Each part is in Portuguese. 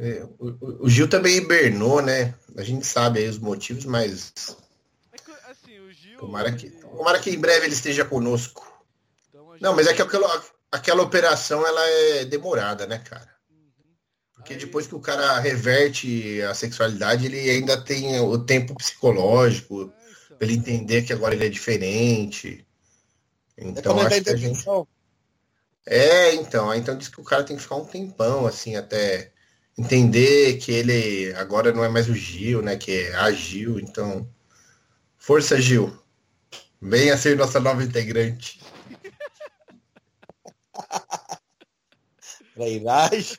É, o, o, Gil também hibernou, né? A gente sabe aí os motivos, mas. É que, assim, o Gil. Tomara que, tomara que em breve ele esteja conosco. Então, Não, mas é que aquela, aquela operação ela é demorada, né, cara? Uhum. Porque aí... depois que o cara reverte a sexualidade, ele ainda tem o tempo psicológico é, então. para ele entender que agora ele é diferente. Então, acho que a gente... É, então, então diz que o cara tem que ficar um tempão, assim, até entender que ele agora não é mais o Gil, né? Que é a Gil, então. Força, Gil. Venha ser nossa nova integrante. Trairagem.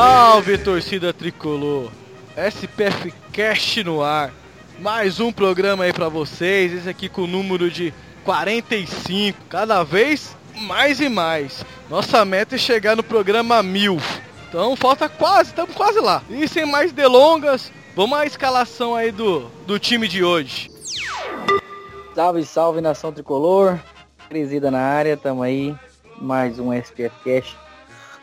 Salve torcida tricolor! SPF Cast no ar. Mais um programa aí para vocês. Esse aqui com o número de 45. Cada vez mais e mais. Nossa meta é chegar no programa mil. Então falta quase, estamos quase lá. E sem mais delongas, vamos à escalação aí do, do time de hoje. Salve, salve nação tricolor. Presida na área, tamo aí. Mais um SPF Cast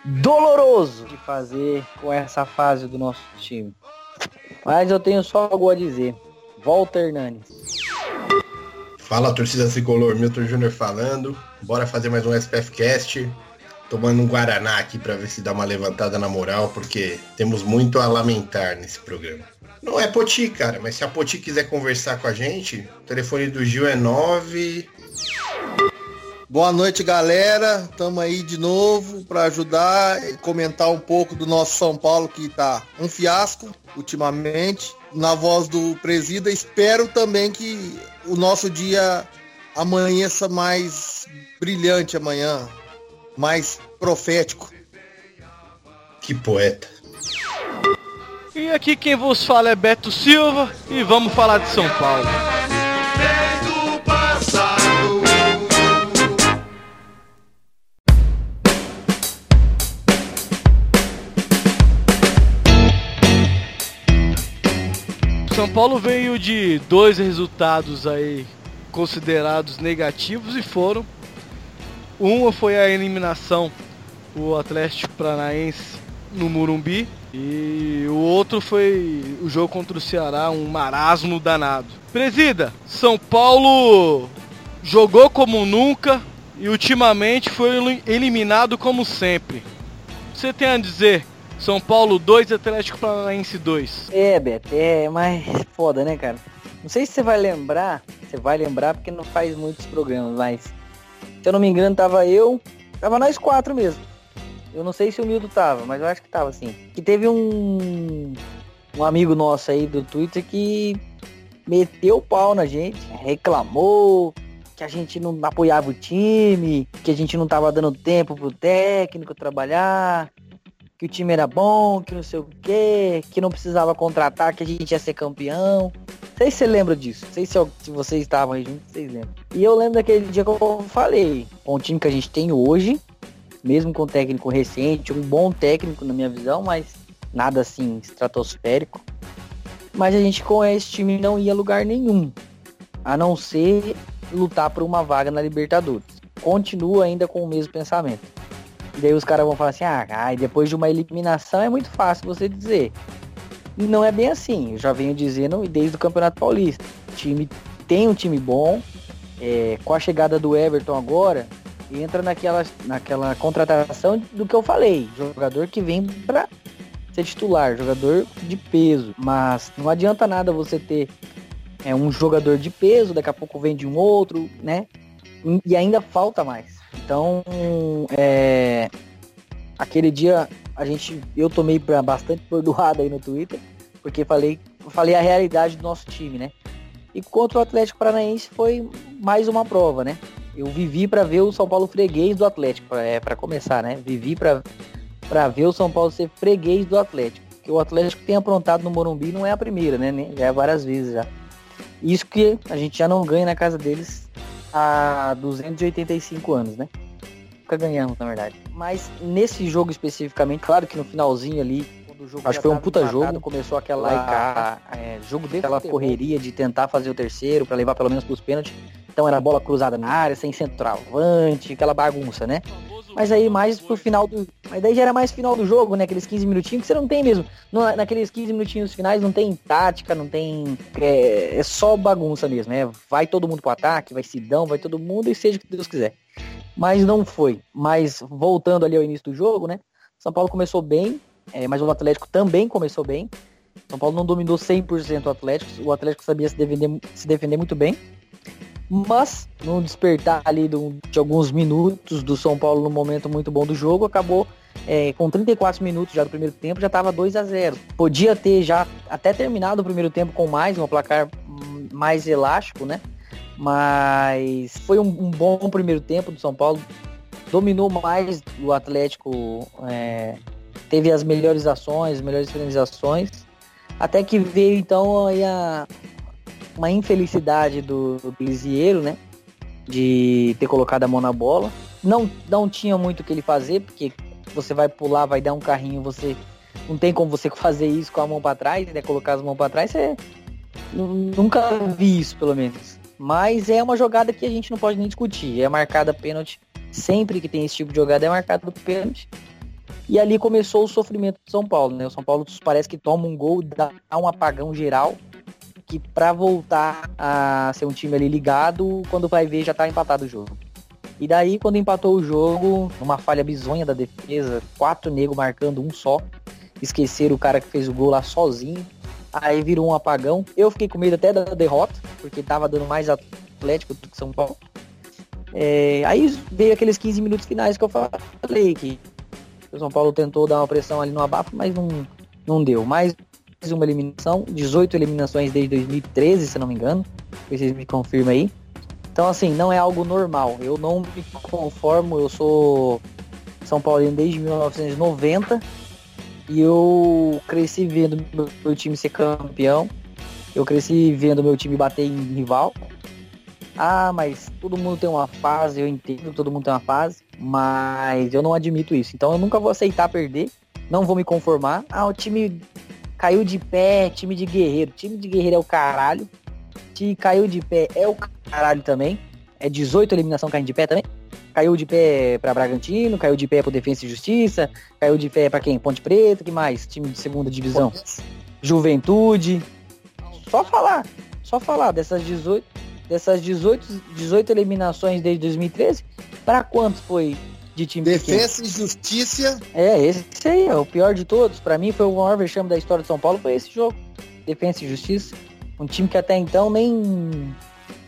doloroso de fazer com essa fase do nosso time. Mas eu tenho só algo a dizer. Volta Hernandes. Fala torcida tricolor, Milton Júnior falando. Bora fazer mais um SPF Cast. Tomando um Guaraná aqui para ver se dá uma levantada na moral, porque temos muito a lamentar nesse programa. Não é Poti, cara, mas se a Poti quiser conversar com a gente, o telefone do Gil é 9 Boa noite, galera. Estamos aí de novo para ajudar e comentar um pouco do nosso São Paulo que está um fiasco ultimamente. Na voz do Presida, espero também que o nosso dia amanheça mais brilhante amanhã, mais profético. Que poeta. E aqui quem vos fala é Beto Silva e vamos falar de São Paulo. São Paulo veio de dois resultados aí considerados negativos e foram. Uma foi a eliminação o Atlético Paranaense no Murumbi e o outro foi o jogo contra o Ceará, um marasmo danado. Presida, São Paulo jogou como nunca e ultimamente foi eliminado como sempre. Você tem a dizer são Paulo 2, Atlético Paranaense 2. É, Beto, é mais foda, né, cara? Não sei se você vai lembrar, você vai lembrar porque não faz muitos programas, mas se eu não me engano, tava eu, tava nós quatro mesmo. Eu não sei se o Mildo tava, mas eu acho que tava assim. Que teve um um amigo nosso aí do Twitter que meteu o pau na gente, reclamou que a gente não apoiava o time, que a gente não tava dando tempo pro técnico trabalhar, que o time era bom, que não sei o quê, que não precisava contratar, que a gente ia ser campeão. Não sei se você lembra disso. Não sei se, eu, se vocês estavam aí juntos, vocês lembram. E eu lembro daquele dia que eu falei, com o time que a gente tem hoje, mesmo com técnico recente, um bom técnico na minha visão, mas nada assim estratosférico. Mas a gente com esse time não ia lugar nenhum, a não ser lutar por uma vaga na Libertadores. Continua ainda com o mesmo pensamento. E daí os caras vão falar assim, ah, ai, depois de uma eliminação é muito fácil você dizer. Não é bem assim, eu já venho dizendo desde o Campeonato Paulista. O time tem um time bom, é, com a chegada do Everton agora, entra naquela, naquela contratação do que eu falei, jogador que vem para ser titular, jogador de peso. Mas não adianta nada você ter é, um jogador de peso, daqui a pouco vem de um outro, né? E ainda falta mais. Então, é, aquele dia a gente, eu tomei bastante perdoada aí no Twitter, porque falei, falei a realidade do nosso time, né? E contra o Atlético Paranaense foi mais uma prova, né? Eu vivi para ver o São Paulo freguês do Atlético, é para começar, né? Vivi para ver o São Paulo ser freguês do Atlético. Que o Atlético tem aprontado no Morumbi não é a primeira, né? Já é várias vezes já. Isso que a gente já não ganha na casa deles há 285 anos, né? Nunca ganhamos, na verdade. Mas nesse jogo especificamente, claro que no finalzinho ali, acho que foi um puta jogo, começou aquela é, jogo dele, aquela correria de tentar fazer o terceiro para levar pelo menos pros pênaltis. Então era bola cruzada na área, sem centroavante, aquela bagunça, né? Mas aí mais pro final do. Mas daí já era mais final do jogo, né? Aqueles 15 minutinhos que você não tem mesmo. No, naqueles 15 minutinhos finais não tem tática, não tem. É, é só bagunça mesmo, né? Vai todo mundo pro ataque, vai Sidão, vai todo mundo e seja o que Deus quiser. Mas não foi. Mas voltando ali ao início do jogo, né? São Paulo começou bem, é, mas o Atlético também começou bem. São Paulo não dominou 100% o Atlético. O Atlético sabia se defender, se defender muito bem. Mas, no despertar ali do, de alguns minutos do São Paulo no momento muito bom do jogo, acabou é, com 34 minutos já do primeiro tempo, já estava 2 a 0 Podia ter já até terminado o primeiro tempo com mais, um placar mais elástico, né? Mas foi um, um bom primeiro tempo do São Paulo. Dominou mais o Atlético, é, teve as melhores ações, melhores finalizações. Até que veio então aí a, uma infelicidade do, do Lisieiro, né? De ter colocado a mão na bola. Não, não tinha muito o que ele fazer, porque você vai pular, vai dar um carrinho, você não tem como você fazer isso com a mão para trás, né? Colocar as mãos para trás, você nunca vi isso, pelo menos. Mas é uma jogada que a gente não pode nem discutir. É marcada pênalti. Sempre que tem esse tipo de jogada é marcado pênalti. E ali começou o sofrimento do São Paulo, né? O São Paulo parece que toma um gol, dá um apagão geral que para voltar a ser um time ali ligado, quando vai ver já tá empatado o jogo. E daí, quando empatou o jogo, uma falha bizonha da defesa, quatro negros marcando um só, esqueceram o cara que fez o gol lá sozinho, aí virou um apagão. Eu fiquei com medo até da derrota, porque tava dando mais Atlético do que São Paulo. É, aí veio aqueles 15 minutos finais que eu falei, que o São Paulo tentou dar uma pressão ali no abafo, mas não, não deu. Mas uma eliminação, 18 eliminações desde 2013, se não me engano. Vocês me confirmam aí. Então, assim, não é algo normal. Eu não me conformo, eu sou São Paulino desde 1990 e eu cresci vendo meu time ser campeão. Eu cresci vendo meu time bater em rival. Ah, mas todo mundo tem uma fase, eu entendo, todo mundo tem uma fase, mas eu não admito isso. Então eu nunca vou aceitar perder, não vou me conformar. Ah, o time Caiu de pé, time de guerreiro. Time de guerreiro é o caralho. Se caiu de pé é o caralho também. É 18 eliminação caindo de pé também. Caiu de pé para Bragantino, caiu de pé pro Defesa e Justiça, caiu de pé para quem? Ponte Preta, que mais? Time de segunda divisão. Juventude. Só falar, só falar dessas 18, dessas 18, 18 eliminações desde 2013, para quantos foi de time Defesa pequeno. e Justiça. É, esse aí é o pior de todos. Para mim foi o maior vexame da história de São Paulo, foi esse jogo. Defesa e Justiça. Um time que até então nem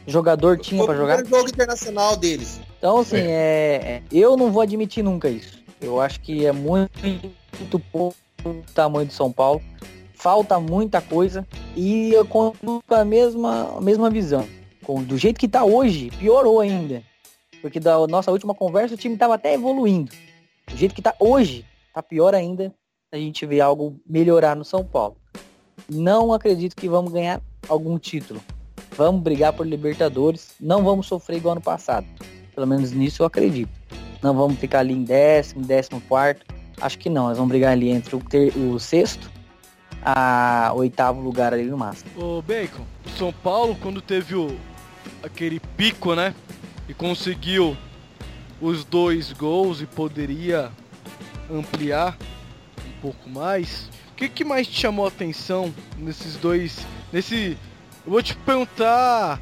jogador tinha para jogar. Foi o jogo internacional deles. Então, assim, é. é. eu não vou admitir nunca isso. Eu acho que é muito, muito pouco o tamanho de São Paulo. Falta muita coisa e eu conto a mesma, a mesma visão. Do jeito que tá hoje, piorou ainda. Porque da nossa última conversa o time estava até evoluindo. Do jeito que está hoje, tá pior ainda a gente vê algo melhorar no São Paulo. Não acredito que vamos ganhar algum título. Vamos brigar por Libertadores. Não vamos sofrer igual ano passado. Pelo menos nisso eu acredito. Não vamos ficar ali em décimo, décimo quarto. Acho que não. Nós vamos brigar ali entre o, ter, o sexto a oitavo lugar ali no máximo. O Bacon, São Paulo, quando teve o, aquele pico, né? E conseguiu os dois gols e poderia ampliar um pouco mais. O que, que mais te chamou a atenção nesses dois? Nesse. Eu vou te perguntar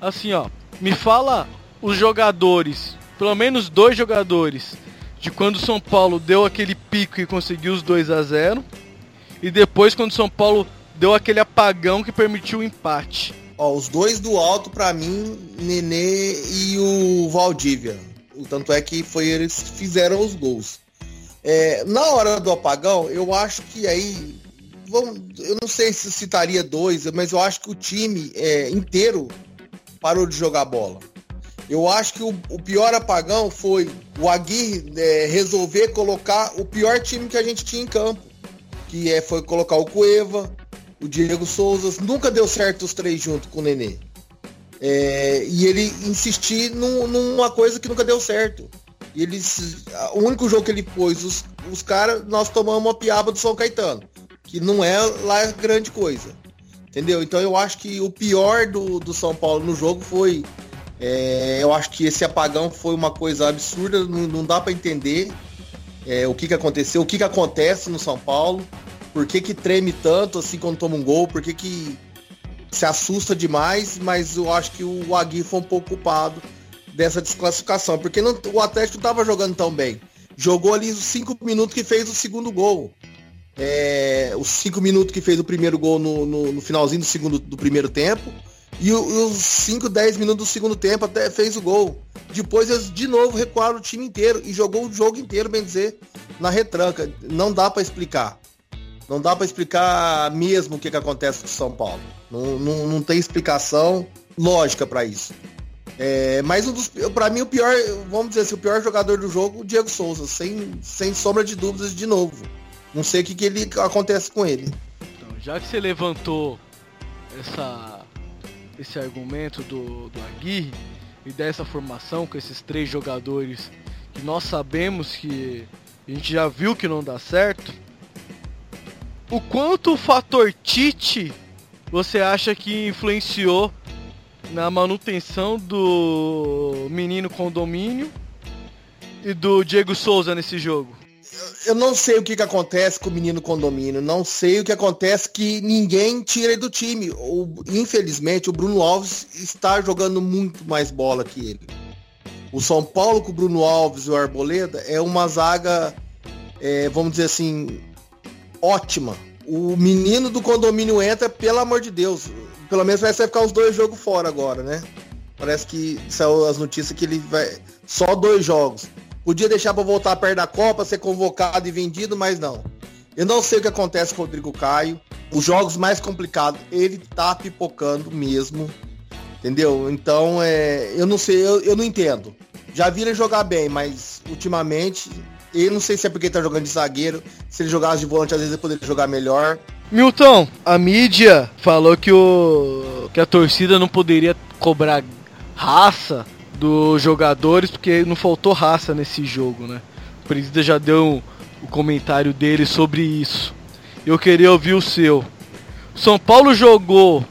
assim, ó. Me fala os jogadores, pelo menos dois jogadores, de quando o São Paulo deu aquele pico e conseguiu os 2 a 0 e depois quando o São Paulo deu aquele apagão que permitiu o empate. Ó, os dois do alto, para mim, Nenê e o Valdívia. O tanto é que foi eles que fizeram os gols. É, na hora do apagão, eu acho que aí. Vamos, eu não sei se citaria dois, mas eu acho que o time é, inteiro parou de jogar bola. Eu acho que o, o pior apagão foi o Aguirre é, resolver colocar o pior time que a gente tinha em campo. Que é, foi colocar o Cueva, o Diego Souza. Nunca deu certo os três juntos com o Nenê. É, e ele insistir num, numa coisa que nunca deu certo. E eles, o único jogo que ele pôs os, os caras, nós tomamos uma piaba do São Caetano, que não é lá grande coisa. Entendeu? Então eu acho que o pior do, do São Paulo no jogo foi. É, eu acho que esse apagão foi uma coisa absurda, não, não dá para entender é, o que, que aconteceu, o que, que acontece no São Paulo, por que, que treme tanto assim quando toma um gol, por que, que se assusta demais, mas eu acho que o Agui foi um pouco culpado dessa desclassificação, porque não, o Atlético estava jogando tão bem. Jogou ali os cinco minutos que fez o segundo gol. É, os cinco minutos que fez o primeiro gol no, no, no finalzinho do segundo do primeiro tempo. E, e os 5, 10 minutos do segundo tempo até fez o gol. Depois eles de novo recuaram o time inteiro e jogou o jogo inteiro, bem dizer, na retranca. Não dá para explicar. Não dá para explicar mesmo o que, que acontece com São Paulo. Não, não, não tem explicação lógica para isso. É, mas um para mim o pior, vamos dizer assim, o pior jogador do jogo, o Diego Souza, sem, sem sombra de dúvidas de novo. Não sei o que, que ele acontece com ele. Então, já que você levantou essa, esse argumento do, do Aguirre e dessa formação com esses três jogadores que nós sabemos que a gente já viu que não dá certo, o quanto o fator Tite você acha que influenciou na manutenção do menino condomínio e do Diego Souza nesse jogo? Eu não sei o que, que acontece com o menino condomínio, não sei o que acontece que ninguém tira do time. O, infelizmente, o Bruno Alves está jogando muito mais bola que ele. O São Paulo com o Bruno Alves e o Arboleda é uma zaga, é, vamos dizer assim, ótima. O menino do condomínio entra, pelo amor de Deus pelo menos vai ficar os dois jogos fora agora, né? Parece que saiu as notícias que ele vai. Só dois jogos. Podia deixar para voltar perto da Copa, ser convocado e vendido, mas não. Eu não sei o que acontece com o Rodrigo Caio. Os jogos mais complicados, ele tá pipocando mesmo. Entendeu? Então, é, eu não sei, eu, eu não entendo. Já vi ele jogar bem, mas ultimamente, eu não sei se é porque ele tá jogando de zagueiro, se ele jogasse de volante, às vezes ele poderia jogar melhor. Milton, a mídia falou que, o, que a torcida não poderia cobrar raça dos jogadores porque não faltou raça nesse jogo, né? O presidente já deu o comentário dele sobre isso. Eu queria ouvir o seu. São Paulo jogou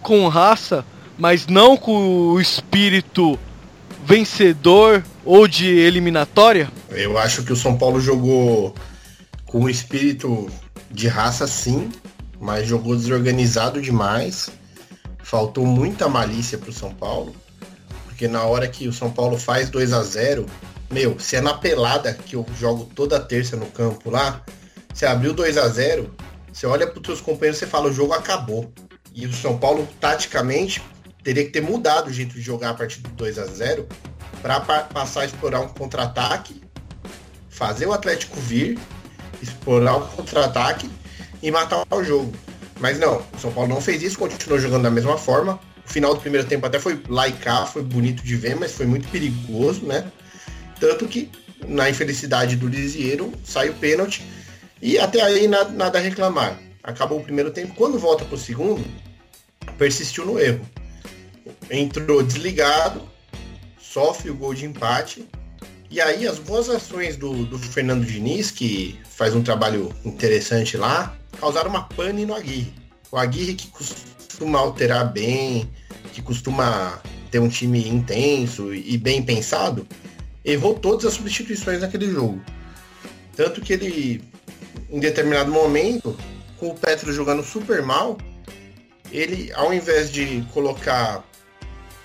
com raça, mas não com o espírito vencedor ou de eliminatória? Eu acho que o São Paulo jogou com o espírito de raça sim, mas jogou desorganizado demais. Faltou muita malícia pro São Paulo. Porque na hora que o São Paulo faz 2 a 0 meu, se é na pelada que eu jogo toda terça no campo lá, você abriu 2 a 0 você olha para os seus companheiros e fala, o jogo acabou. E o São Paulo, taticamente, teria que ter mudado o jeito de jogar a partir do 2 a 0 para passar a explorar um contra-ataque, fazer o Atlético vir explorar o contra-ataque e matar o jogo. Mas não, o São Paulo não fez isso, continuou jogando da mesma forma. O final do primeiro tempo até foi cá, foi bonito de ver, mas foi muito perigoso, né? Tanto que, na infelicidade do Lisieiro, sai o pênalti e até aí nada, nada a reclamar. Acabou o primeiro tempo. Quando volta para o segundo, persistiu no erro. Entrou desligado, sofre o gol de empate e aí as boas ações do, do Fernando Diniz, que faz um trabalho interessante lá, causaram uma pane no Aguirre. O Aguirre que costuma alterar bem, que costuma ter um time intenso e bem pensado, errou todas as substituições naquele jogo. Tanto que ele, em determinado momento, com o Petro jogando super mal, ele, ao invés de colocar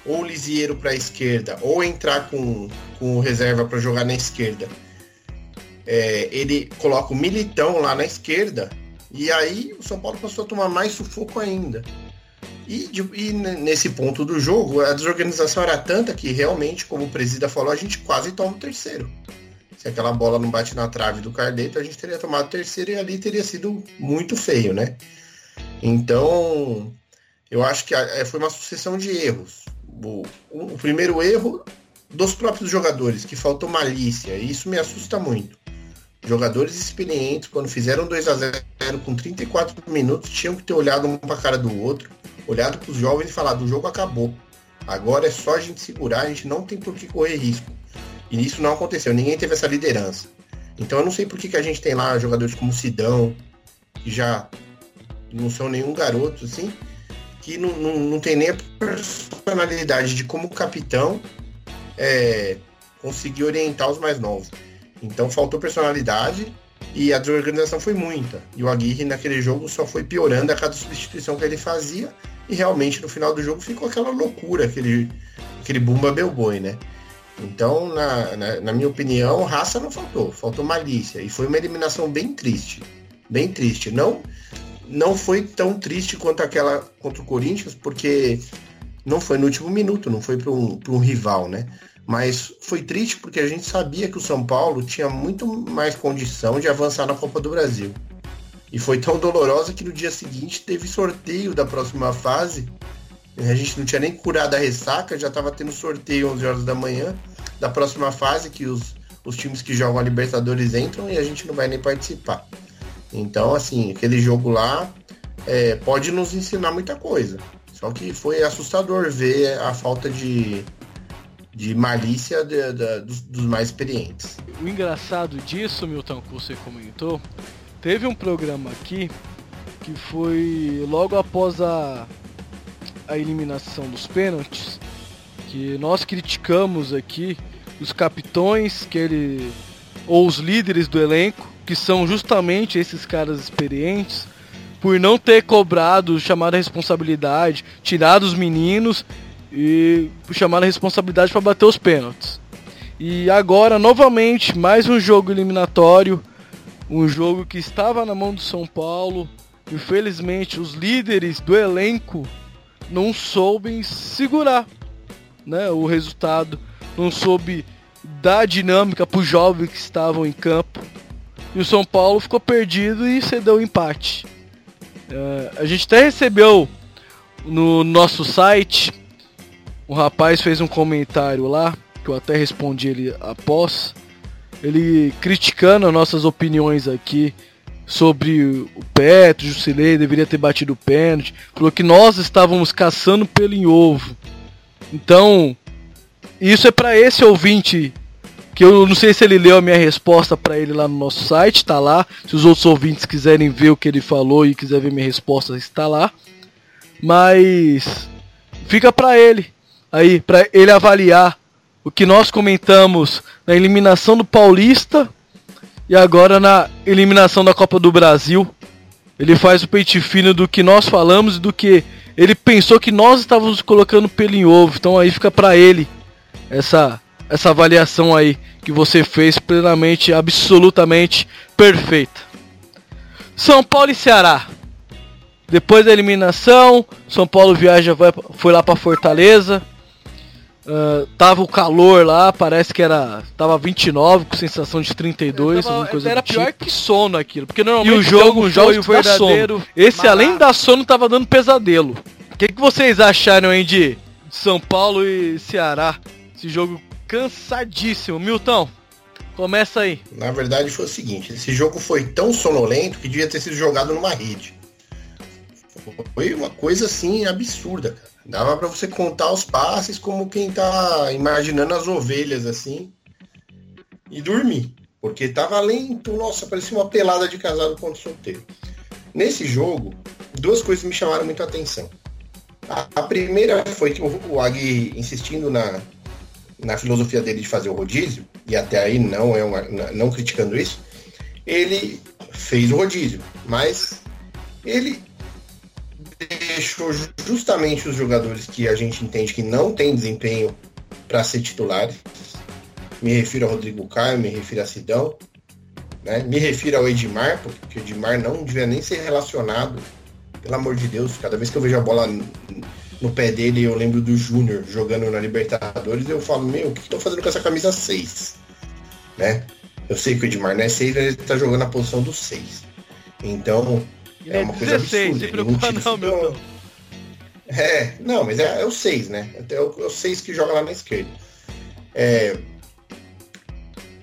ou o Lisieiro para a esquerda, ou entrar com, com reserva para jogar na esquerda, é, ele coloca o Militão lá na esquerda, e aí o São Paulo passou a tomar mais sufoco ainda. E, de, e, nesse ponto do jogo, a desorganização era tanta que realmente, como o presida falou, a gente quase toma o terceiro. Se aquela bola não bate na trave do Carleto, a gente teria tomado o terceiro e ali teria sido muito feio, né? Então, eu acho que é, foi uma sucessão de erros. O, o primeiro erro dos próprios jogadores, que faltou malícia, e isso me assusta muito. Jogadores experientes, quando fizeram 2 a 0 com 34 minutos, tinham que ter olhado um para a cara do outro, olhado para os jovens e falado: o jogo acabou. Agora é só a gente segurar, a gente não tem por que correr risco. E isso não aconteceu, ninguém teve essa liderança. Então eu não sei por que, que a gente tem lá jogadores como Sidão, que já não são nenhum garoto, assim, que não, não, não tem nem a personalidade de como capitão é, conseguir orientar os mais novos. Então faltou personalidade e a desorganização foi muita. E o Aguirre naquele jogo só foi piorando a cada substituição que ele fazia. E realmente no final do jogo ficou aquela loucura, aquele, aquele Bumba Belboi, né? Então, na, na, na, minha opinião, raça não faltou, faltou malícia. E foi uma eliminação bem triste. Bem triste. Não, não foi tão triste quanto aquela contra o Corinthians, porque não foi no último minuto, não foi para um, um rival, né? Mas foi triste porque a gente sabia que o São Paulo tinha muito mais condição de avançar na Copa do Brasil. E foi tão dolorosa que no dia seguinte teve sorteio da próxima fase. A gente não tinha nem curado a ressaca, já estava tendo sorteio 11 horas da manhã da próxima fase, que os, os times que jogam a Libertadores entram e a gente não vai nem participar. Então, assim, aquele jogo lá é, pode nos ensinar muita coisa. Só que foi assustador ver a falta de, de malícia de, de, dos, dos, mais experientes. O engraçado disso, Milton, que você comentou, teve um programa aqui que foi logo após a, a eliminação dos pênaltis, que nós criticamos aqui os capitões que ele ou os líderes do elenco, que são justamente esses caras experientes, por não ter cobrado, chamado a responsabilidade, tirado os meninos e chamar a responsabilidade para bater os pênaltis. E agora, novamente, mais um jogo eliminatório, um jogo que estava na mão do São Paulo. Infelizmente, os líderes do elenco não soubem segurar né, o resultado, não soube dar dinâmica para os jovens que estavam em campo. E o São Paulo ficou perdido e cedeu o empate. Uh, a gente até recebeu no nosso site, um rapaz fez um comentário lá, que eu até respondi ele após, ele criticando as nossas opiniões aqui sobre o Petro, o Jusilei deveria ter batido o pênalti, falou que nós estávamos caçando pelo em ovo. Então, isso é para esse ouvinte que eu não sei se ele leu a minha resposta para ele lá no nosso site, tá lá. Se os outros ouvintes quiserem ver o que ele falou e quiser ver minha resposta, está lá. Mas fica para ele aí, para ele avaliar o que nós comentamos na eliminação do Paulista e agora na eliminação da Copa do Brasil. Ele faz o peito fino do que nós falamos e do que ele pensou que nós estávamos colocando pelo em ovo. Então aí fica para ele essa essa avaliação aí que você fez plenamente, absolutamente perfeita. São Paulo e Ceará. Depois da eliminação, São Paulo viaja, vai, foi lá para Fortaleza. Uh, tava o calor lá, parece que era. Tava 29 com sensação de 32, tava, alguma coisa Era pior tipo. que sono aquilo, porque normalmente e o jogo, o jogo foi verdadeiro. Esse, além da sono, tava dando pesadelo. O que, que vocês acharam aí de São Paulo e Ceará? Esse jogo cansadíssimo. Milton, começa aí. Na verdade foi o seguinte, esse jogo foi tão sonolento que devia ter sido jogado numa rede. Foi uma coisa assim absurda, cara. Dava para você contar os passes como quem tá imaginando as ovelhas assim e dormir. Porque tava lento, nossa, parecia uma pelada de casado contra solteiro. Nesse jogo, duas coisas me chamaram muito a atenção. A, primeira foi que o, o Agui insistindo na, na filosofia dele de fazer o rodízio, e até aí não é uma, não criticando isso, ele fez o rodízio, mas ele deixou justamente os jogadores que a gente entende que não tem desempenho para ser titulares. Me refiro a Rodrigo Caio, me refiro a Sidão, né? me refiro ao Edmar, porque o Edmar não devia nem ser relacionado, pelo amor de Deus, cada vez que eu vejo a bola no pé dele, eu lembro do Júnior jogando na Libertadores, eu falo, meu, o que estou fazendo com essa camisa 6? Né? Eu sei que o Edmar não é 6, mas ele tá jogando a posição do 6. Então, ele é, é uma 16, coisa absurda. Se preocupa não, não, meu não. É, não, mas é, é o 6, né? É o, é o 6 que joga lá na esquerda. É,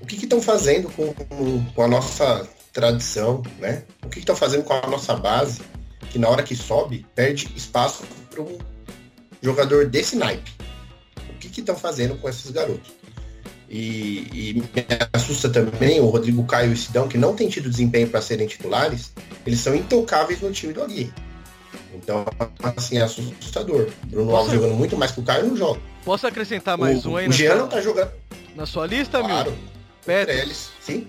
o que estão fazendo com, com, a nossa tradição, né? O que estão fazendo com a nossa base, que na hora que sobe, perde espaço para um jogador desse naipe? O que estão fazendo com esses garotos? E, e, me assusta também o Rodrigo Caio e o Sidão, que não tem tido desempenho para serem titulares, eles são intocáveis no time do Aguirre. Então, assim, é assustador. Bruno Posso... Alves jogando muito mais que o Caio não joga. Posso acrescentar mais o, um aí? O Jean não tá jogando. Na sua lista, claro. meu? Petros. Sim.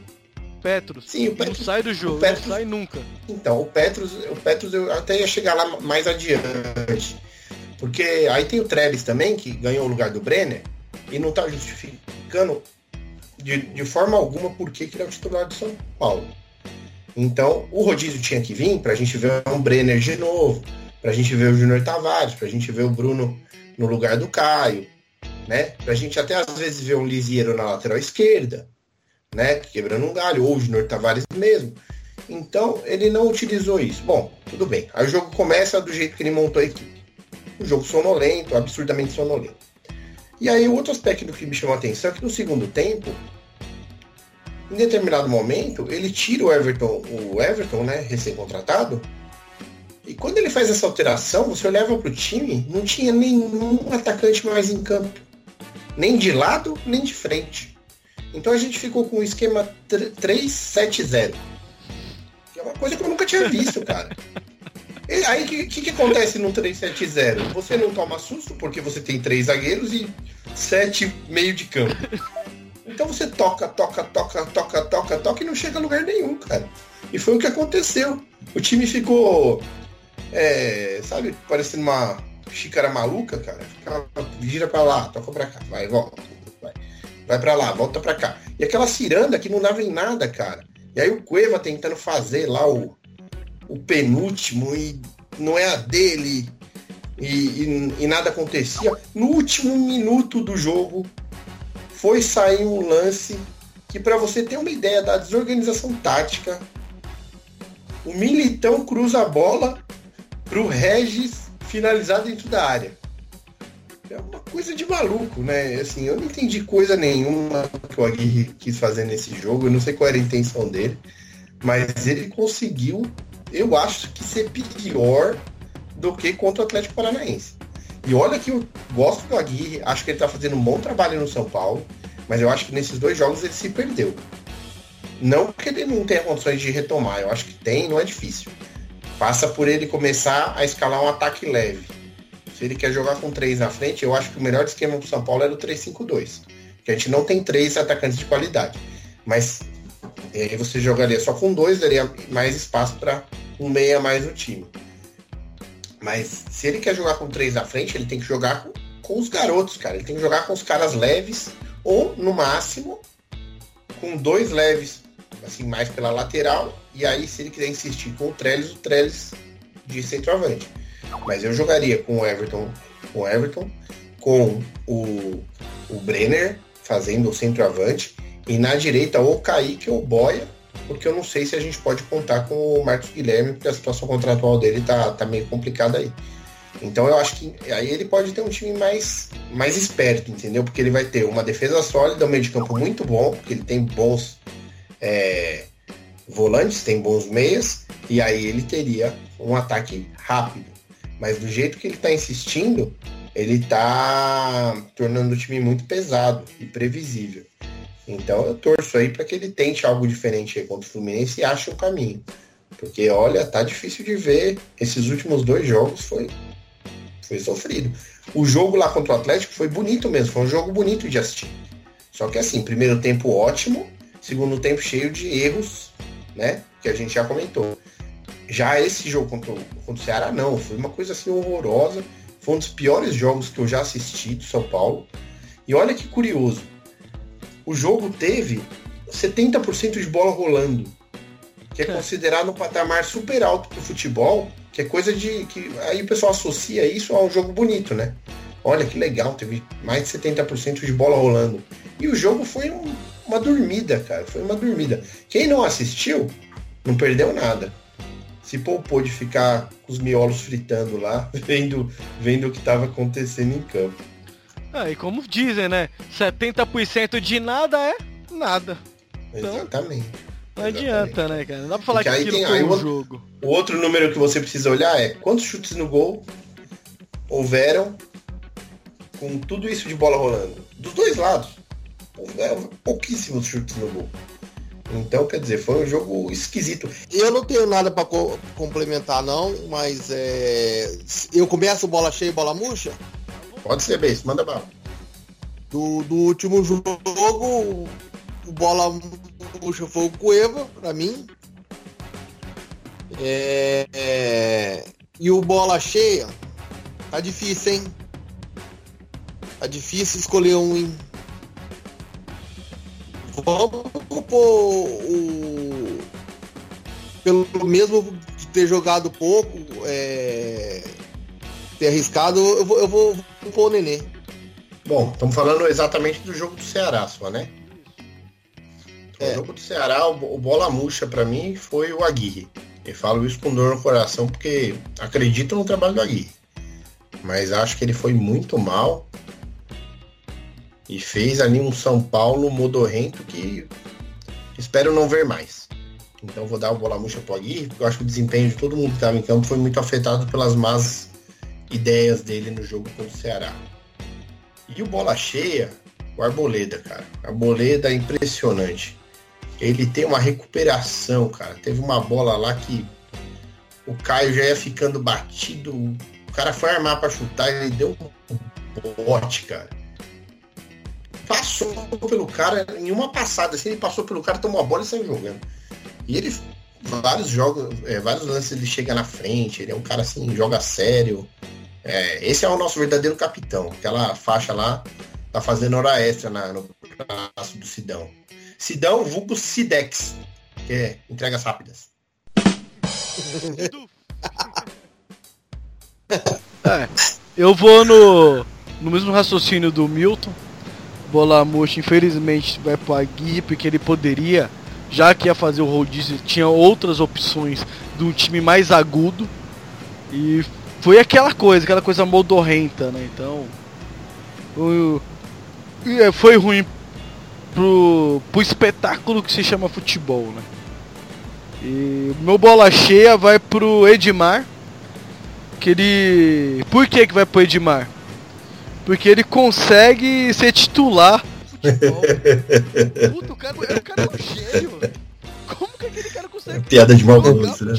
Petros. Sim, o Petros. Não sai do jogo, Petros, não sai nunca. Então, o Petros, o Petros eu até ia chegar lá mais adiante. Porque aí tem o Treves também, que ganhou o lugar do Brenner, e não tá justificando de, de forma alguma por que ele é o titular do São Paulo. Então, o rodízio tinha que vir para a gente ver um Brenner de novo, para a gente ver o Júnior Tavares, para a gente ver o Bruno no lugar do Caio, né? Para a gente até às vezes ver um Lisieiro na lateral esquerda, né? Quebrando um galho, ou o Júnior Tavares mesmo. Então, ele não utilizou isso. Bom, tudo bem. Aí o jogo começa do jeito que ele montou a equipe. Um jogo sonolento, absurdamente sonolento. E aí, outro aspecto que me chamou a atenção é que no segundo tempo, em determinado momento, ele tira o Everton, o Everton, né, recém-contratado, e quando ele faz essa alteração, você olhava para o time, não tinha nenhum atacante mais em campo. Nem de lado, nem de frente. Então a gente ficou com o esquema 3-7-0. Que é uma coisa que eu nunca tinha visto, cara. Aí o que, que, que, acontece no 3-7-0? Você não toma susto porque você tem três zagueiros e sete meio de campo. Então você toca, toca, toca, toca, toca, toca e não chega a lugar nenhum, cara. E foi o que aconteceu. O time ficou, é, sabe, parecendo uma xícara maluca, cara. Fica, gira pra lá, toca pra cá, vai, volta, vai. Vai pra lá, volta pra cá. E aquela ciranda que não dava em nada, cara. E aí o Cueva tentando fazer lá o, o penúltimo e não é a dele. E, e, e nada acontecia. No último minuto do jogo, foi sair um lance que, para você ter uma ideia da desorganização tática, o Militão cruza a bola pro Regis finalizar dentro da área. É uma coisa de maluco, né? Assim, eu não entendi coisa nenhuma que o Aguirre quis fazer nesse jogo. Eu não sei qual era a intenção dele, mas ele conseguiu, eu acho que ser pior do que contra o Atlético Paranaense. E olha que eu gosto do Aguirre, acho que ele tá fazendo um bom trabalho no São Paulo, mas eu acho que nesses dois jogos ele se perdeu. Não que ele não tenha condições de retomar, eu acho que tem, não é difícil. Passa por ele começar a escalar um ataque leve. Se ele quer jogar com três na frente, eu acho que o melhor esquema pro São Paulo era o 3-5-2. Que a gente não tem três atacantes de qualidade. Mas aí você jogaria só com dois, daria mais espaço para um meia mais no time. Mas se ele quer jogar com três na frente, ele tem que jogar com, com os garotos, cara. Ele tem que jogar com os caras leves, ou no máximo, com dois leves, assim, mais pela lateral. E aí, se ele quiser insistir com o Trellis, o Trellis de centroavante. Mas eu jogaria com o Everton, com o Everton, com o, o Brenner fazendo o centroavante. E na direita, ou Kaique ou Boia porque eu não sei se a gente pode contar com o Marcos Guilherme, porque a situação contratual dele tá, tá meio complicada aí. Então eu acho que aí ele pode ter um time mais, mais esperto, entendeu? Porque ele vai ter uma defesa sólida, um meio de campo muito bom, porque ele tem bons é, volantes, tem bons meias, e aí ele teria um ataque rápido. Mas do jeito que ele está insistindo, ele está tornando o time muito pesado e previsível. Então eu torço aí para que ele tente algo diferente contra o Fluminense e ache um caminho. Porque olha, tá difícil de ver. Esses últimos dois jogos foi, foi sofrido. O jogo lá contra o Atlético foi bonito mesmo, foi um jogo bonito de assistir. Só que assim, primeiro tempo ótimo, segundo tempo cheio de erros, né? Que a gente já comentou. Já esse jogo contra o, contra o Ceará, não, foi uma coisa assim horrorosa. Foi um dos piores jogos que eu já assisti do São Paulo. E olha que curioso, o jogo teve 70% de bola rolando, que é, é considerado um patamar super alto para o futebol, que é coisa de que aí o pessoal associa isso a um jogo bonito, né? olha que legal, teve mais de 70% de bola rolando. E o jogo foi um, uma dormida, cara. Foi uma dormida. Quem não assistiu, não perdeu nada. Se poupou de ficar com os miolos fritando lá, vendo, vendo o que estava acontecendo em campo. Ah, e como dizem, né? 70% de nada é nada. Então, Exatamente. Não adianta, né, cara? Não dá pra falar Porque que aquilo tem, foi um jogo. O outro número que você precisa olhar é quantos chutes no gol houveram com tudo isso de bola rolando. Dos dois lados. Houveram pouquíssimos chutes no gol. Então, quer dizer, foi um jogo esquisito. Eu não tenho nada para co complementar, não, mas é... eu começo bola cheia e bola murcha? Pode ser, Beijo, manda bala. Do, do último jogo, o bola murcha foi o Cueva, para mim. É, é... E o bola cheia, tá difícil, hein? Tá difícil escolher um, hein? Vamos pôr o. Pelo mesmo de ter jogado pouco, é, ter arriscado, eu vou, eu vou, pôr o Nenê. Bom, estamos falando exatamente do jogo do Ceará só, né? É. O jogo do Ceará, o, bola murcha para mim foi o Aguirre. Eu falo isso com dor no coração porque acredito no trabalho do Aguirre. Mas acho que ele foi muito mal e fez ali um São Paulo modorrento que espero não ver mais. Então vou dar o bola murcha pro Aguirre, porque eu acho que o desempenho de todo mundo que estava em campo foi muito afetado pelas más ideias dele no jogo contra o Ceará. E o bola cheia, o Arboleda, cara. Arboleda é impressionante. Ele tem uma recuperação, cara. Teve uma bola lá que o Caio já ia ficando batido. O cara foi armar para chutar e ele deu um bote, cara passou pelo cara em uma passada, assim, ele passou pelo cara, tomou a bola e saiu jogando. E ele, vários jogos, é, vários lances ele chega na frente, ele é um cara assim, joga sério. É, esse é o nosso verdadeiro capitão. Aquela faixa lá tá fazendo hora extra na, no braço do Sidão. Sidão, vulgo Sidex, que é entregas rápidas. é, eu vou no, no mesmo raciocínio do Milton. Bola Murcha infelizmente vai pro Aguirre porque ele poderia, já que ia fazer o rodízio, tinha outras opções de um time mais agudo. E foi aquela coisa, aquela coisa modorrenta, né? Então. O, é, foi ruim pro, pro espetáculo que se chama futebol, né? E meu bola cheia vai pro Edmar. Que ele. Por que, que vai pro Edmar? Porque ele consegue ser titular futebol. Puta, o cara, o cara é um gênio. Como que aquele cara consegue Piada de mau gosto, né?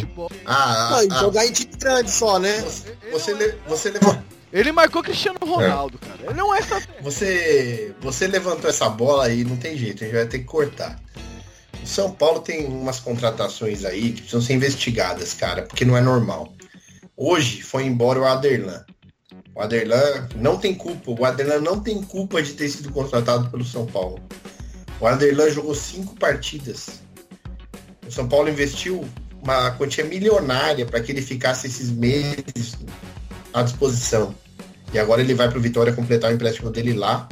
Ah, ah, ah, jogar em time grande só, né? Você, le, você levou. Ele marcou Cristiano Ronaldo, é. cara. Ele não é essa. Você, você levantou essa bola aí, não tem jeito, a gente vai ter que cortar. O São Paulo tem umas contratações aí que precisam ser investigadas, cara, porque não é normal. Hoje foi embora o Aderlan. O Aderlan não tem culpa. O Aderlan não tem culpa de ter sido contratado pelo São Paulo. O Aderlan jogou cinco partidas. O São Paulo investiu uma quantia milionária para que ele ficasse esses meses à disposição. E agora ele vai para o Vitória completar o empréstimo dele lá.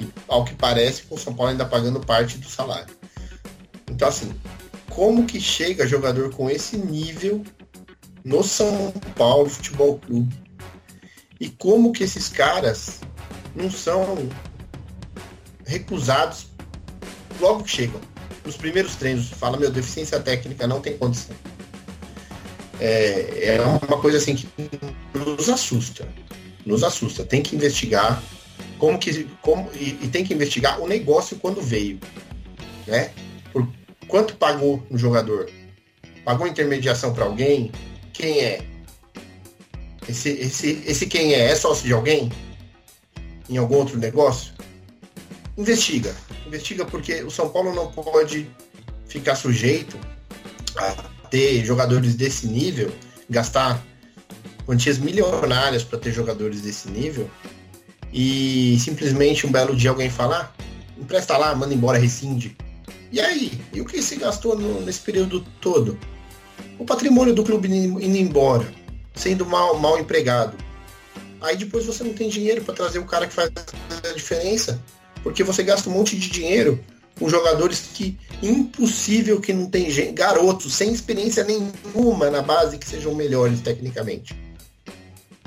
E ao que parece, o São Paulo ainda pagando parte do salário. Então assim, como que chega jogador com esse nível no São Paulo Futebol Clube? E como que esses caras não são recusados logo que chegam. Nos primeiros treinos, fala, meu, deficiência técnica não tem condição. É, é uma coisa assim que nos assusta. Nos assusta. Tem que investigar como que. Como, e, e tem que investigar o negócio quando veio. Né? Por quanto pagou no jogador? Pagou intermediação para alguém? Quem é? Esse, esse, esse quem é? É sócio de alguém? Em algum outro negócio? Investiga. Investiga porque o São Paulo não pode ficar sujeito a ter jogadores desse nível, gastar quantias milionárias para ter jogadores desse nível e simplesmente um belo dia alguém falar, ah, empresta lá, manda embora, rescinde. E aí? E o que se gastou no, nesse período todo? O patrimônio do clube indo embora sendo mal, mal empregado. Aí depois você não tem dinheiro para trazer o cara que faz a diferença, porque você gasta um monte de dinheiro com jogadores que impossível que não tem gente, garotos sem experiência nenhuma na base que sejam melhores tecnicamente.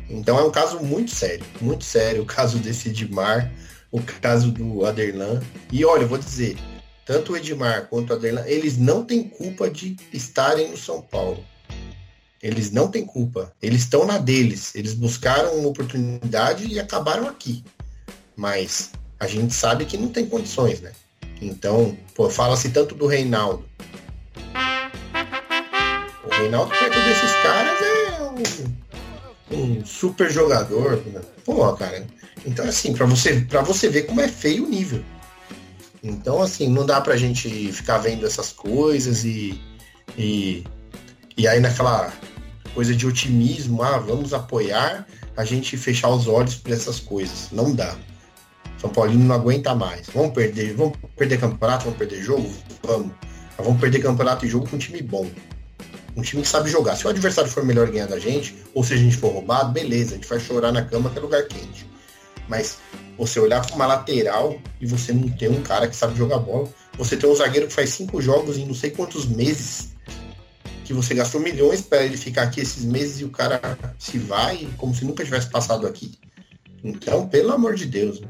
Então é um caso muito sério, muito sério o caso desse Edmar, o caso do Aderlan. E olha, eu vou dizer, tanto o Edmar quanto o Aderlan, eles não têm culpa de estarem no São Paulo. Eles não têm culpa. Eles estão na deles. Eles buscaram uma oportunidade e acabaram aqui. Mas a gente sabe que não tem condições, né? Então, pô, fala-se tanto do Reinaldo. O Reinaldo perto desses caras é um, um super jogador. Né? Pô, cara. Então, assim, para você, pra você ver como é feio o nível. Então, assim, não dá pra gente ficar vendo essas coisas e, e, e aí naquela coisa de otimismo, ah, vamos apoiar, a gente fechar os olhos para essas coisas. Não dá. São Paulino não aguenta mais. Vamos perder, vamos perder campeonato, vamos perder jogo? Vamos. Mas vamos perder campeonato e jogo com um time bom. Um time que sabe jogar. Se o adversário for melhor ganhar da gente, ou se a gente for roubado, beleza, a gente vai chorar na cama que é lugar quente. Mas você olhar para uma lateral e você não ter um cara que sabe jogar bola, você tem um zagueiro que faz cinco jogos em não sei quantos meses que você gastou milhões para ele ficar aqui esses meses e o cara se vai como se nunca tivesse passado aqui. Então, pelo amor de Deus, né?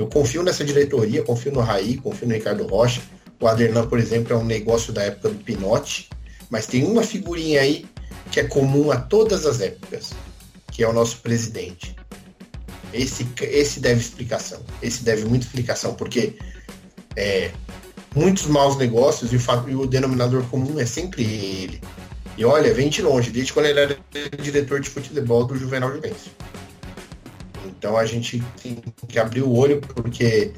Eu confio nessa diretoria, confio no Raí, confio no Ricardo Rocha. O Adernan, por exemplo, é um negócio da época do Pinote, mas tem uma figurinha aí que é comum a todas as épocas, que é o nosso presidente. Esse, esse deve explicação. Esse deve muita explicação, porque é, muitos maus negócios e o, e o denominador comum é sempre ele. E olha, vem de longe, desde quando ele era diretor de futebol do Juvenal Juventus. Então a gente tem que abrir o olho porque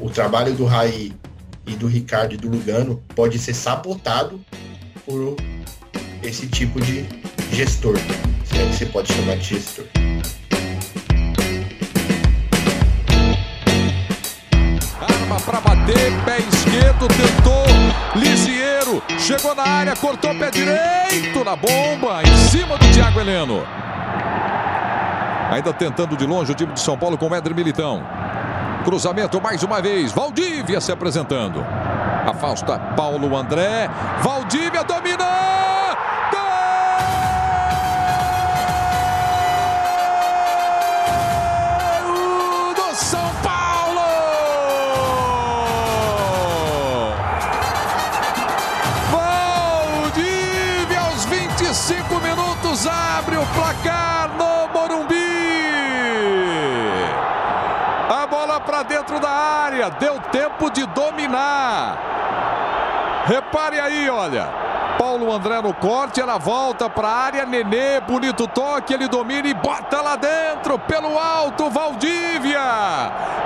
o trabalho do Rai e do Ricardo e do Lugano pode ser sabotado por esse tipo de gestor, se é que você pode chamar de gestor. para bater, pé esquerdo, tentou, Lisieiro, chegou na área, cortou pé direito na bomba, em cima do Thiago Heleno. Ainda tentando de longe o time de São Paulo com o Éder Militão. Cruzamento mais uma vez, Valdívia se apresentando. Afasta Paulo André, Valdívia dominou! Dominar. Repare aí, olha. Paulo André no corte, ela volta para a área, Nenê, bonito toque, ele domina e bota lá dentro, pelo alto, Valdívia.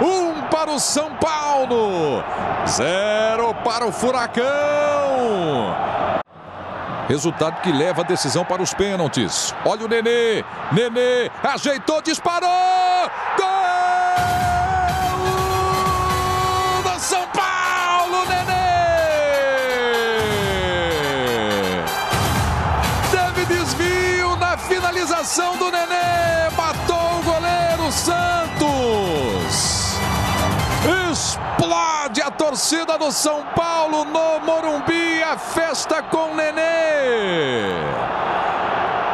Um para o São Paulo, zero para o Furacão. Resultado que leva a decisão para os pênaltis. Olha o Nenê, Nenê, ajeitou, disparou, finalização do Nenê. Matou o goleiro Santos. Explode a torcida do São Paulo no Morumbi. A festa com Nenê.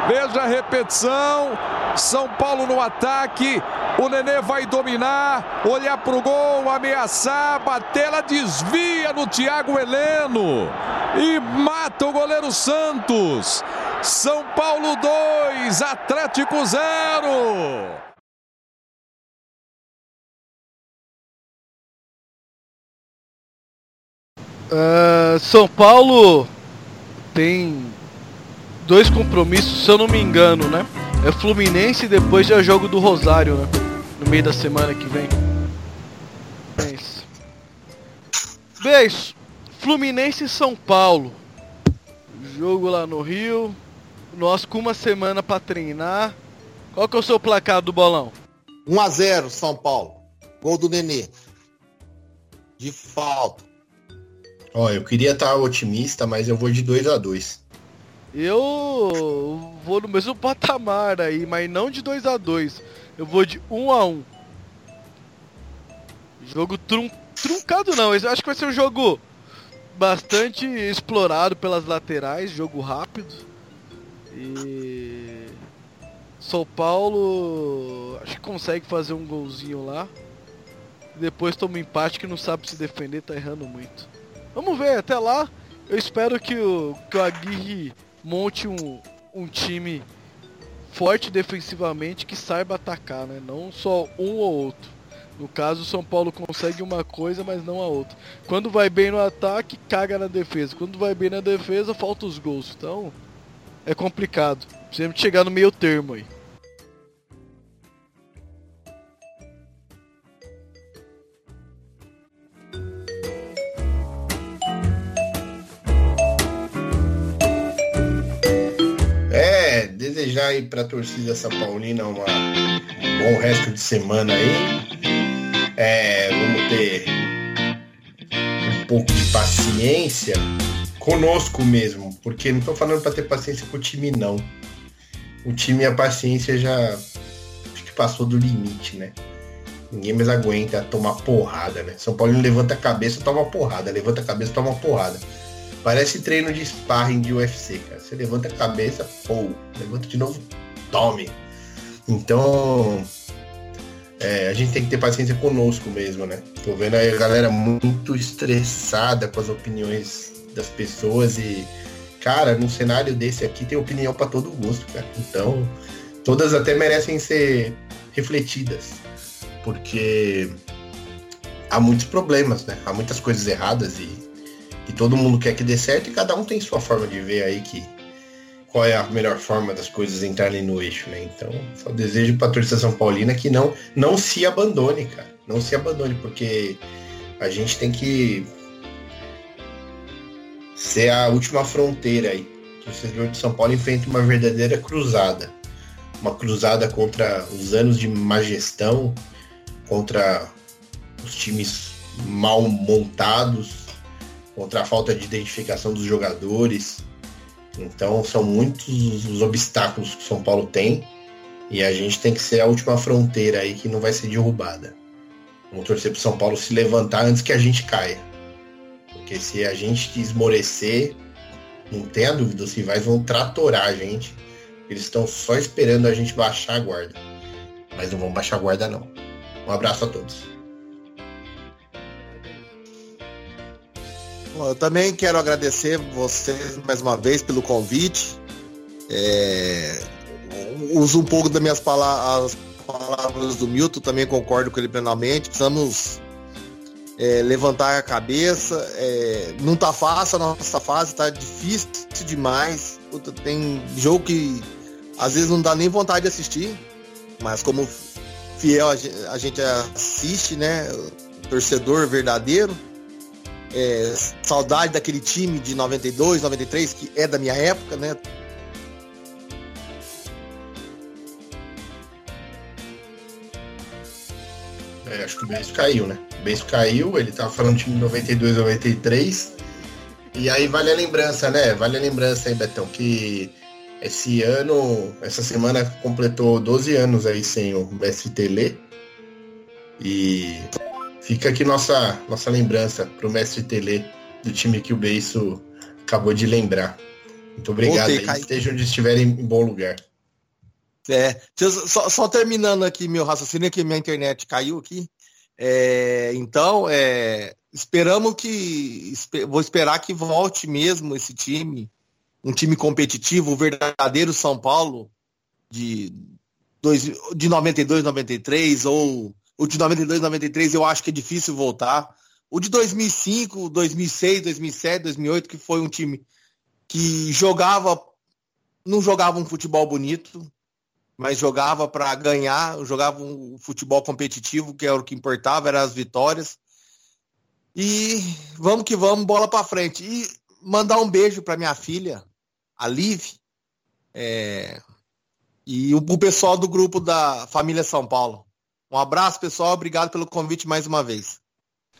Veja a repetição. São Paulo no ataque. O Nenê vai dominar, olhar para o gol, ameaçar, bater, ela desvia no Thiago Heleno e mata o goleiro Santos. São Paulo 2, Atlético 0. Uh, São Paulo tem dois compromissos, se eu não me engano, né? É Fluminense e depois já é jogo do Rosário, né? No meio da semana que vem. Beijo. Beijo. Fluminense e São Paulo. Jogo lá no Rio. Nós com uma semana para treinar. Qual que é o seu placar do bolão? 1 a 0 São Paulo. Gol do Nenê. De falta. Ó, eu queria estar otimista, mas eu vou de 2 a 2 Eu vou no mesmo patamar aí, mas não de 2 a 2 Eu vou de 1 um a 1 um. Jogo trum, truncado não, eu acho que vai ser um jogo bastante explorado pelas laterais, jogo rápido. E São Paulo acho que consegue fazer um golzinho lá. Depois toma um empate que não sabe se defender, tá errando muito. Vamos ver, até lá. Eu espero que o, que o Aguirre monte um, um time forte defensivamente que saiba atacar, né? Não só um ou outro. No caso, o São Paulo consegue uma coisa, mas não a outra. Quando vai bem no ataque, caga na defesa. Quando vai bem na defesa, falta os gols. Então, é complicado. Precisamos chegar no meio termo aí. É, desejar aí para a torcida São Paulina uma, um bom resto de semana aí é, vamos ter um pouco de paciência conosco mesmo, porque não estou falando para ter paciência com o time não. O time a paciência já acho que passou do limite, né? Ninguém mais aguenta tomar porrada, né? São Paulo levanta a cabeça, toma porrada, levanta a cabeça, toma porrada. Parece treino de sparring de UFC, cara. Você levanta a cabeça, pô, levanta de novo, tome. Então, é, a gente tem que ter paciência conosco mesmo, né? Tô vendo aí a galera muito estressada com as opiniões das pessoas e, cara, num cenário desse aqui tem opinião para todo gosto, cara. Então, todas até merecem ser refletidas, porque há muitos problemas, né? Há muitas coisas erradas e, e todo mundo quer que dê certo e cada um tem sua forma de ver aí que qual é a melhor forma das coisas entrarem no eixo, né? Então, só desejo para a torcida São Paulina que não, não se abandone, cara. Não se abandone, porque a gente tem que ser a última fronteira aí. O torcedor de São Paulo enfrenta uma verdadeira cruzada. Uma cruzada contra os anos de má gestão, contra os times mal montados, contra a falta de identificação dos jogadores, então são muitos os obstáculos que o São Paulo tem e a gente tem que ser a última fronteira aí que não vai ser derrubada. Vamos torcer para São Paulo se levantar antes que a gente caia. Porque se a gente esmorecer, não tenha dúvida, os rivais vão tratorar a gente. Eles estão só esperando a gente baixar a guarda. Mas não vão baixar a guarda não. Um abraço a todos. eu também quero agradecer vocês mais uma vez pelo convite. É, uso um pouco das minhas palavras, palavras do Milton, também concordo com ele plenamente. Precisamos é, levantar a cabeça. É, não tá fácil a nossa fase, tá difícil demais. Puta, tem jogo que às vezes não dá nem vontade de assistir, mas como fiel a gente assiste, né? Torcedor verdadeiro é, saudade daquele time de 92, 93, que é da minha época, né? É, acho que o Beijo caiu, né? O Beijo caiu, ele tava falando de time de 92, 93. E aí vale a lembrança, né? Vale a lembrança aí, Betão, que esse ano, essa semana completou 12 anos aí sem o Mestre Tele. E Fica aqui nossa, nossa lembrança para o mestre Tele do time que o Beiço acabou de lembrar. Muito obrigado. Voltei, Esteja onde estiverem em bom lugar. É, só, só, terminando aqui meu raciocínio, que minha internet caiu aqui. É, então, é, esperamos que. Vou esperar que volte mesmo esse time, um time competitivo, o verdadeiro São Paulo de, dois, de 92, 93, ou o de 92, 93 eu acho que é difícil voltar. O de 2005, 2006, 2007, 2008, que foi um time que jogava, não jogava um futebol bonito, mas jogava para ganhar, jogava um futebol competitivo, que era o que importava, eram as vitórias. E vamos que vamos, bola para frente. E mandar um beijo para minha filha, a Liv, é, e o, pessoal do grupo da Família São Paulo. Um abraço, pessoal. Obrigado pelo convite mais uma vez.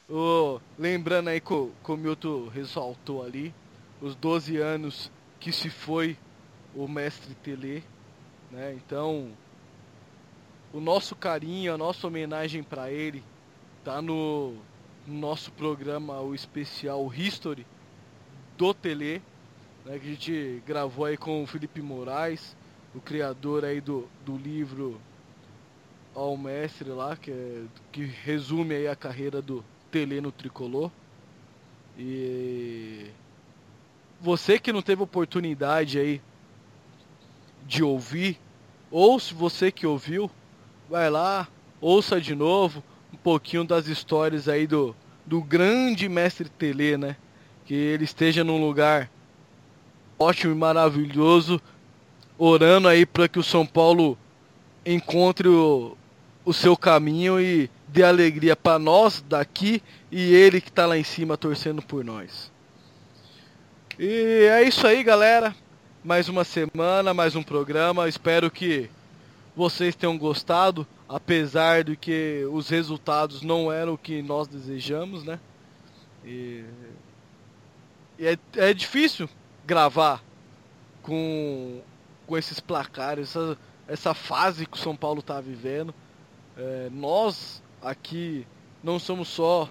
Oh, lembrando aí que o, que o Milton ressaltou ali, os 12 anos que se foi o mestre Tele, né? Então, o nosso carinho, a nossa homenagem para ele tá no nosso programa, o especial History do Tele, né, que a gente gravou aí com o Felipe Moraes, o criador aí do, do livro Ao Mestre lá, que, é, que resume aí a carreira do Tele no Tricolor. E você que não teve oportunidade aí de ouvir, ou se você que ouviu, vai lá, ouça de novo um pouquinho das histórias aí do, do grande mestre Tele, né? Que ele esteja num lugar ótimo e maravilhoso, orando aí para que o São Paulo encontre o, o seu caminho e dê alegria para nós daqui e ele que está lá em cima torcendo por nós. E é isso aí, galera. Mais uma semana, mais um programa. Espero que vocês tenham gostado, apesar de que os resultados não eram o que nós desejamos, né? E, e é, é difícil gravar com, com esses placares, essa, essa fase que o São Paulo está vivendo. É, nós aqui não somos só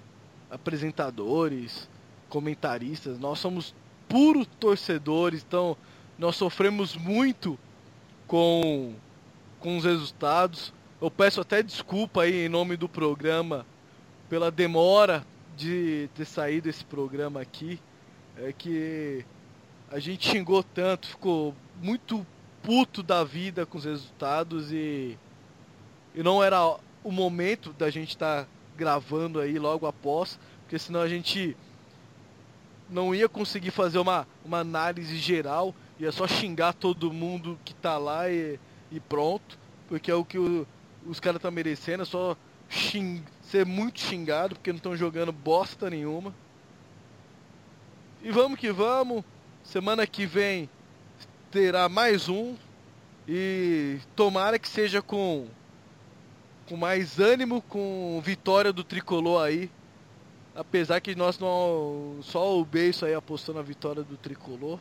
apresentadores, comentaristas, nós somos puros torcedores, então nós sofremos muito com, com os resultados. Eu peço até desculpa aí em nome do programa pela demora de ter saído esse programa aqui. É que a gente xingou tanto, ficou muito puto da vida com os resultados e, e não era o momento da gente estar tá gravando aí logo após, porque senão a gente não ia conseguir fazer uma, uma análise geral, ia só xingar todo mundo que tá lá e, e pronto, porque é o que o, os caras estão merecendo, é só xing, ser muito xingado, porque não estão jogando bosta nenhuma. E vamos que vamos. Semana que vem terá mais um. E tomara que seja com, com mais ânimo, com vitória do tricolor aí. Apesar que nós não. Só o Beiço aí apostou na vitória do tricolor.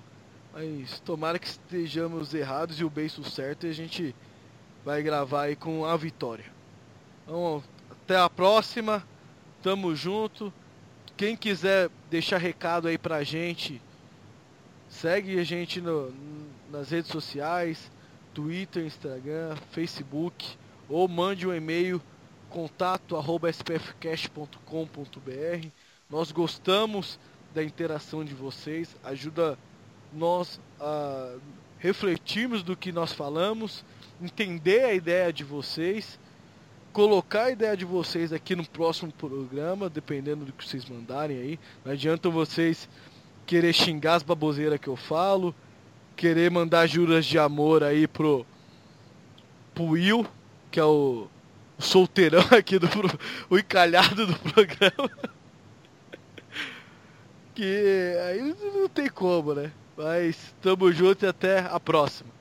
Mas tomara que estejamos errados e o Beiço certo e a gente vai gravar aí com a vitória. Então, até a próxima. Tamo junto. Quem quiser deixar recado aí pra gente, segue a gente no, nas redes sociais, Twitter, Instagram, Facebook, ou mande um e-mail contato arroba spfcast.com.br. Nós gostamos da interação de vocês, ajuda nós a refletirmos do que nós falamos, entender a ideia de vocês colocar a ideia de vocês aqui no próximo programa, dependendo do que vocês mandarem aí. Não adianta vocês querer xingar as baboseiras que eu falo, querer mandar juras de amor aí pro, pro Will, que é o, o solteirão aqui do o encalhado do programa. que aí não tem como, né? Mas tamo junto e até a próxima.